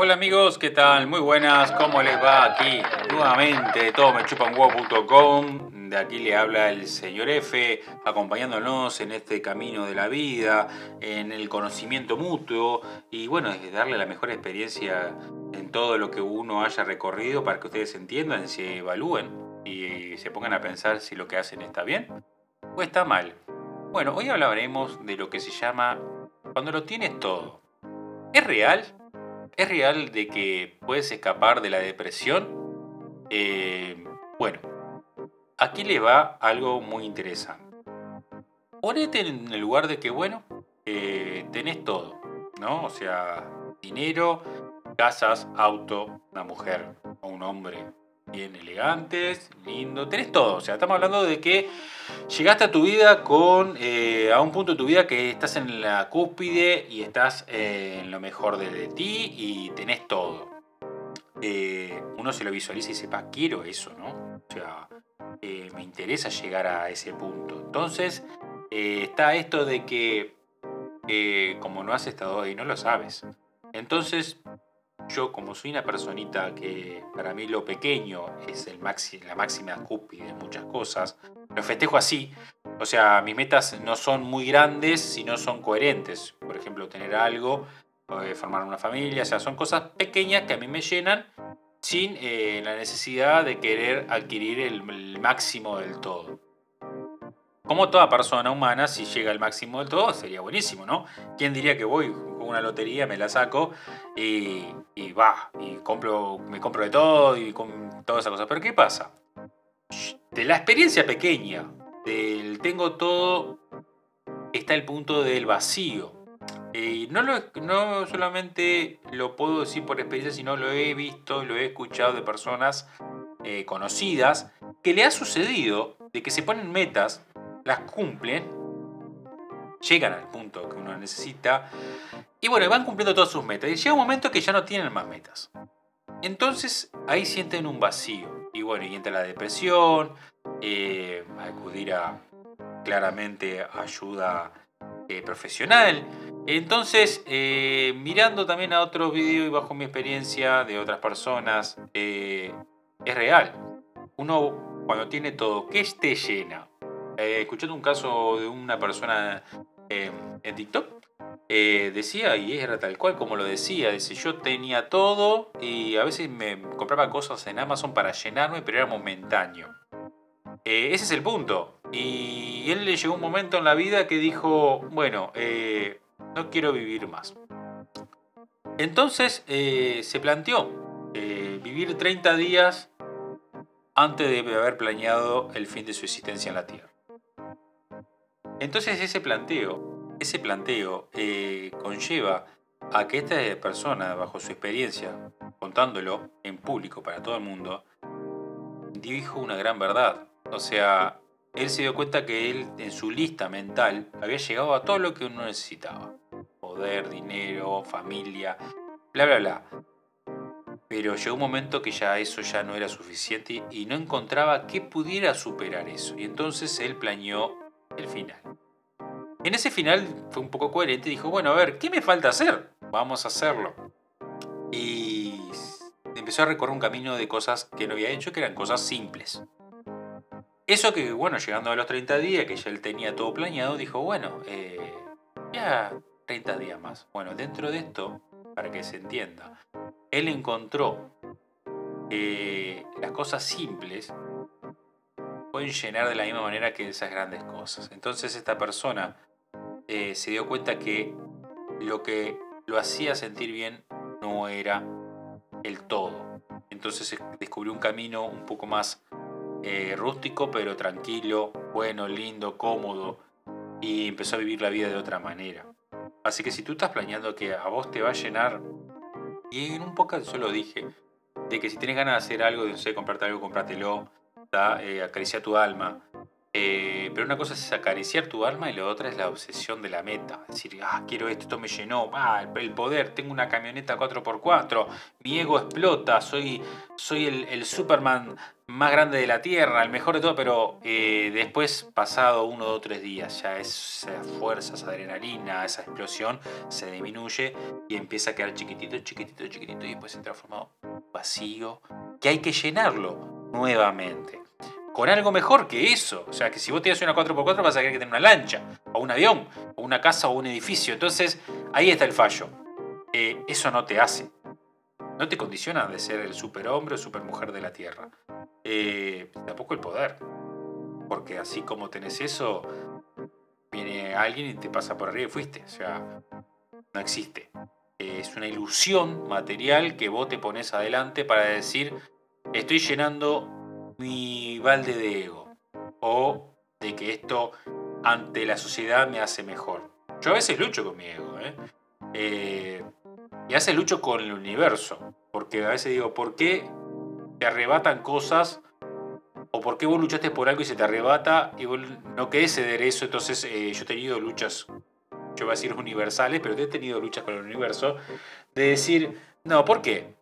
Hola amigos, ¿qué tal? Muy buenas, ¿cómo les va aquí? Nuevamente, todo me De aquí le habla el señor F, acompañándonos en este camino de la vida, en el conocimiento mutuo y bueno, darle la mejor experiencia en todo lo que uno haya recorrido para que ustedes entiendan, se evalúen y se pongan a pensar si lo que hacen está bien o está mal. Bueno, hoy hablaremos de lo que se llama cuando lo tienes todo. ¿Es real? ¿Es real de que puedes escapar de la depresión? Eh, bueno, aquí le va algo muy interesante. Ponete en el lugar de que, bueno, eh, tenés todo, ¿no? O sea, dinero, casas, auto, una mujer o un hombre bien elegantes, lindo, tenés todo. O sea, estamos hablando de que llegaste a tu vida con, eh, a un punto de tu vida que estás en la cúspide y estás eh, en lo mejor de, ti y tenés todo. Eh, uno se lo visualiza y dice, pa, quiero eso, ¿no? O sea, me interesa llegar a ese punto. Entonces, está esto de que como no has estado ahí, no lo sabes. Entonces, yo como soy una personita que para mí lo pequeño es el la máxima cúpide de muchas cosas, lo festejo así. O sea, mis metas no son muy grandes, sino son coherentes. Por ejemplo, tener algo, eh, formar una familia, o sea, son cosas pequeñas que a mí me llenan sin eh, la necesidad de querer adquirir el máximo del todo. Como toda persona humana, si llega al máximo del todo, sería buenísimo, ¿no? ¿Quién diría que voy una lotería, me la saco y, va, y compro, me compro de todo y con todas esas cosas? Pero ¿qué pasa? De la experiencia pequeña, del tengo todo, está el punto del vacío. Y no, no solamente lo puedo decir por experiencia, sino lo he visto, lo he escuchado de personas eh, conocidas que le ha sucedido de que se ponen metas las cumplen, llegan al punto que uno necesita y bueno, van cumpliendo todas sus metas. Y llega un momento que ya no tienen más metas. Entonces ahí sienten un vacío. Y bueno, y entra la depresión, eh, acudir a claramente ayuda eh, profesional. Entonces, eh, mirando también a otros videos y bajo mi experiencia de otras personas, es real. Uno cuando tiene todo, que esté llena, escuchando un caso de una persona en TikTok, eh, decía, y era tal cual como lo decía, dice, yo tenía todo y a veces me compraba cosas en Amazon para llenarme, pero era momentáneo. Eh, ese es el punto. Y él le llegó un momento en la vida que dijo, bueno, no quiero vivir más. Entonces se planteó vivir 30 días antes de haber planeado el fin de su existencia en la Tierra. Entonces ese planteo, ese planteo eh, conlleva a que esta persona, bajo su experiencia, contándolo en público para todo el mundo, dijo una gran verdad. O sea, él se dio cuenta que él en su lista mental había llegado a todo lo que uno necesitaba. Poder, dinero, familia, bla, bla, bla. Pero llegó un momento que ya eso ya no era suficiente y no encontraba qué pudiera superar eso. Y entonces él planeó el final. En ese final fue un poco coherente y dijo, bueno, a ver, ¿qué me falta hacer? Vamos a hacerlo. Y empezó a recorrer un camino de cosas que no había hecho, que eran cosas simples. Eso que, bueno, llegando a los 30 días, que ya él tenía todo planeado, dijo, bueno, eh, ya 30 días más. Bueno, dentro de esto, para que se entienda, él encontró que las cosas simples pueden llenar de la misma manera que esas grandes cosas. Entonces esta persona eh, se dio cuenta que lo que lo hacía sentir bien no era el todo. Entonces descubrió un camino un poco más eh, rústico, pero tranquilo, bueno, lindo, cómodo, y empezó a vivir la vida de otra manera. Así que si tú estás planeando que a vos te va a llenar, y en un poco yo lo dije, de que si tienes ganas de hacer algo, de no sé, comprarte algo, comprátelo, eh, acaricia tu alma. Eh, pero una cosa es acariciar tu alma y la otra es la obsesión de la meta. Es decir, ah, quiero esto, esto me llenó, el poder, tengo una camioneta 4x4, mi ego explota, soy, el, Superman más grande de la Tierra, el mejor de todo, pero eh, después, pasado uno, dos, tres días, ya esa fuerza, esa adrenalina, esa explosión se disminuye y empieza a quedar chiquitito, chiquitito, chiquitito y después se transforma vacío, que hay que llenarlo nuevamente con algo mejor que eso. O sea, que si vos tienes una 4x4 vas a querer que tenga una lancha, o un avión, o una casa o un edificio. Entonces, ahí está el fallo. Eh, eso no te hace. No te condiciona de ser el superhombre o supermujer de la Tierra. Eh, tampoco el poder. Porque así como tenés eso, viene alguien y te pasa por arriba y fuiste. O sea, no existe. es una ilusión material que vos te pones adelante para decir, estoy llenando mi balde de ego o de que esto ante la sociedad me hace mejor. Yo a veces lucho con mi ego, ¿eh? eh y a veces lucho con el universo, porque a veces digo, ¿por qué te arrebatan cosas? ¿O por qué vos luchaste por algo y se te arrebata y vos no querés ceder eso? Entonces eh, yo he tenido luchas, yo voy a decir universales, pero he tenido luchas con el universo, de decir, no, ¿por qué?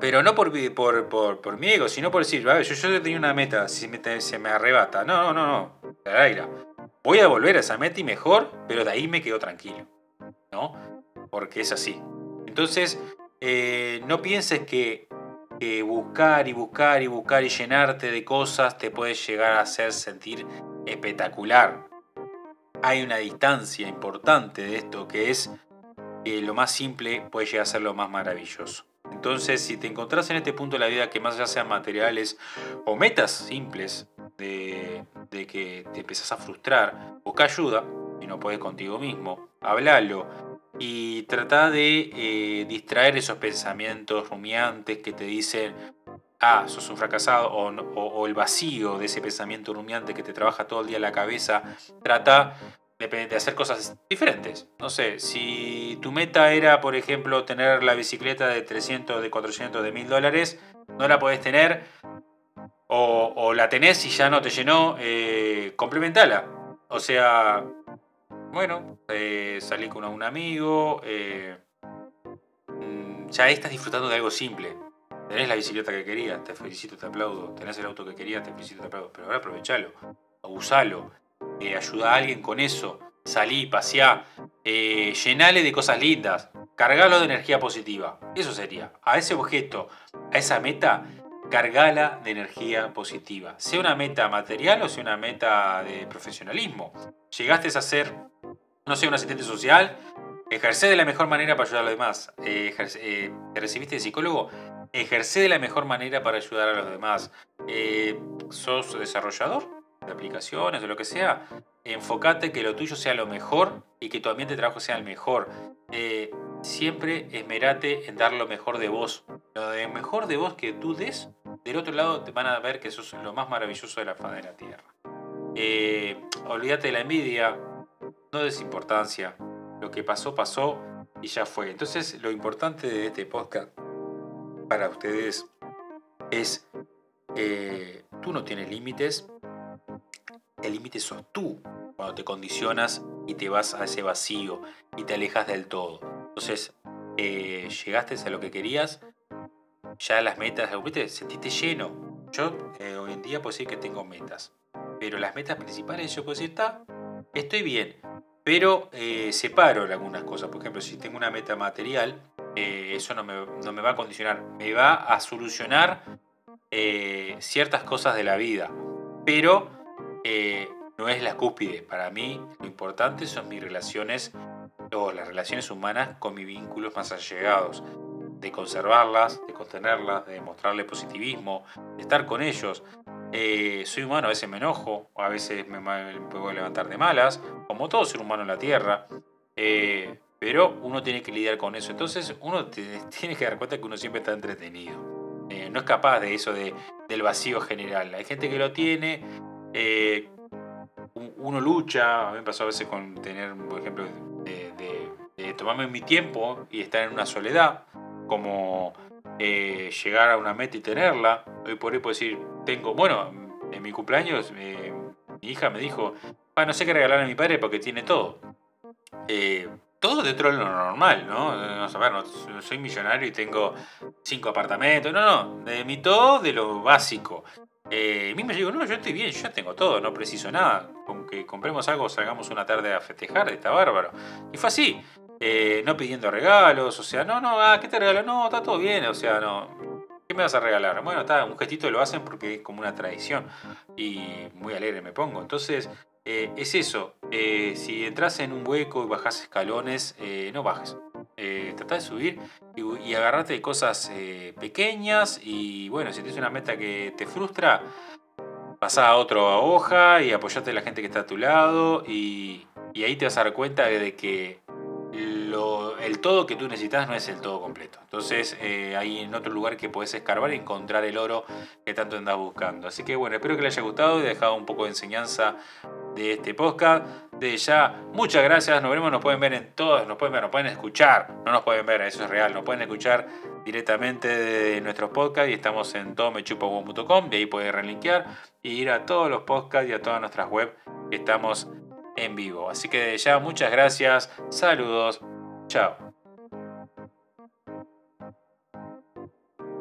Pero no por, por, por, por mi ego, sino por decir, yo, yo tenía una meta, si se me arrebata. No, no, no, no. Voy a volver a esa meta y mejor, pero de ahí me quedo tranquilo. ¿No? Porque es así. Entonces, eh, no pienses que, buscar y buscar y buscar y llenarte de cosas te puede llegar a hacer sentir espectacular. Hay una distancia importante de esto que es que lo más simple puede llegar a ser lo más maravilloso. Entonces, si te encontrás en este punto de la vida que más allá sean materiales o metas simples de, que te empezás a frustrar, busca ayuda y no puedes contigo mismo, hablalo y trata de eh, distraer esos pensamientos rumiantes que te dicen, ah, sos un fracasado, o, o, el vacío de ese pensamiento rumiante que te trabaja todo el día en la cabeza. Trata de hacer cosas diferentes. No sé, si tu meta era, por ejemplo, tener la bicicleta de 300, de 400, de 1000 dólares, no la podés tener, o, la tenés y ya no te llenó, eh, complementala. O sea, bueno, eh, salí con un amigo, eh, mm, ya estás disfrutando de algo simple. Tenés la bicicleta que querías, te felicito, te aplaudo. Tenés el auto que querías, te felicito, te aplaudo. Pero ahora aprovechalo, usalo eh, ayuda a alguien con eso, salí, paseá, eh, llenale de cosas lindas, cargalo de energía positiva. Eso sería, a ese objeto, a esa meta, cargala de energía positiva. Sea una meta material o sea una meta de profesionalismo. Llegaste a ser, no sé, un asistente social, ejercé de la mejor manera para ayudar a los demás. Eh, eh, ¿Te recibiste de psicólogo? Ejercé de la mejor manera para ayudar a los demás. ¿Sos desarrollador? De aplicaciones o lo que sea, enfócate que lo tuyo sea lo mejor y que tu ambiente de trabajo sea el mejor. Eh, siempre esmerate en dar lo mejor de vos. Lo de mejor de vos que tú des, del otro lado te van a ver que eso es lo más maravilloso de la faz de la tierra. Eh, olvídate de la envidia, no des importancia. Lo que pasó, pasó y ya fue. Entonces, lo importante de este podcast para ustedes es, eh, tú no tienes límites, el límite sos tú cuando te condicionas y te vas a ese vacío y te alejas del todo. Entonces, eh, llegaste a lo que querías, ya las metas, ¿viste? sentiste lleno. Yo eh, hoy en día puedo decir que tengo metas, pero las metas principales yo puedo decir, está, estoy bien, pero eh, separo algunas cosas. Por ejemplo, si tengo una meta material, eso no me, no me, va a condicionar, me va a solucionar ciertas cosas de la vida, pero eh, no es la cúspide. Para mí lo importante son mis relaciones o las relaciones humanas con mis vínculos más allegados. De conservarlas, de contenerlas, de mostrarle positivismo, de estar con ellos. Eh, soy humano, a veces me enojo, a veces me, puedo levantar de malas, como todo ser humano en la Tierra. Eh, pero uno tiene que lidiar con eso. Entonces uno tiene que dar cuenta que uno siempre está entretenido. no es capaz de eso de, del vacío general. Hay gente que lo tiene eh, uno lucha, a mí me pasó a veces con tener, por ejemplo, de, tomarme mi tiempo y estar en una soledad, como eh, llegar a una meta y tenerla. Hoy por hoy puedo decir, tengo, bueno, en mi cumpleaños eh, mi hija me dijo, ah, no sé qué regalarle a mi padre porque tiene todo. Eh, todo dentro de lo normal, ¿no? No, no soy millonario y tengo cinco apartamentos, no, no, de mi todo de lo básico. Eh, mí me digo, no, yo estoy bien, yo tengo todo, no preciso nada. Con que compremos algo, salgamos una tarde a festejar, está bárbaro. Y fue así, eh, no pidiendo regalos, o sea, no, no, ah, ¿qué te regalo? No, está todo bien, o sea, no. ¿Qué me vas a regalar? Bueno, está, un gestito lo hacen porque es como una tradición y muy alegre me pongo. Entonces, eh, es eso. Eh, si entras en un hueco y bajas escalones, no bajes. Trata de subir y, agarrarte de cosas pequeñas. Y bueno, si tienes una meta que te frustra, pasa a otra hoja y apoyate a la gente que está a tu lado. Y, y ahí te vas a dar cuenta de que el todo que tú necesitas no es el todo completo. Entonces eh, hay en otro lugar que puedes escarbar y encontrar el oro que tanto andas buscando. Así que bueno, espero que les haya gustado y dejado un poco de enseñanza de este podcast. De ya, muchas gracias. Nos veremos, nos pueden ver en todos, nos pueden ver, nos pueden escuchar. No nos pueden ver, eso es real. Nos pueden escuchar directamente de nuestros podcasts y estamos en todomechupo.com. De ahí pueden relinkear y ir a todos los podcasts y a todas nuestras web que estamos en vivo. Así que ya muchas gracias, saludos, chao.